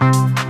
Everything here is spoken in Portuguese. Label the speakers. Speaker 1: Música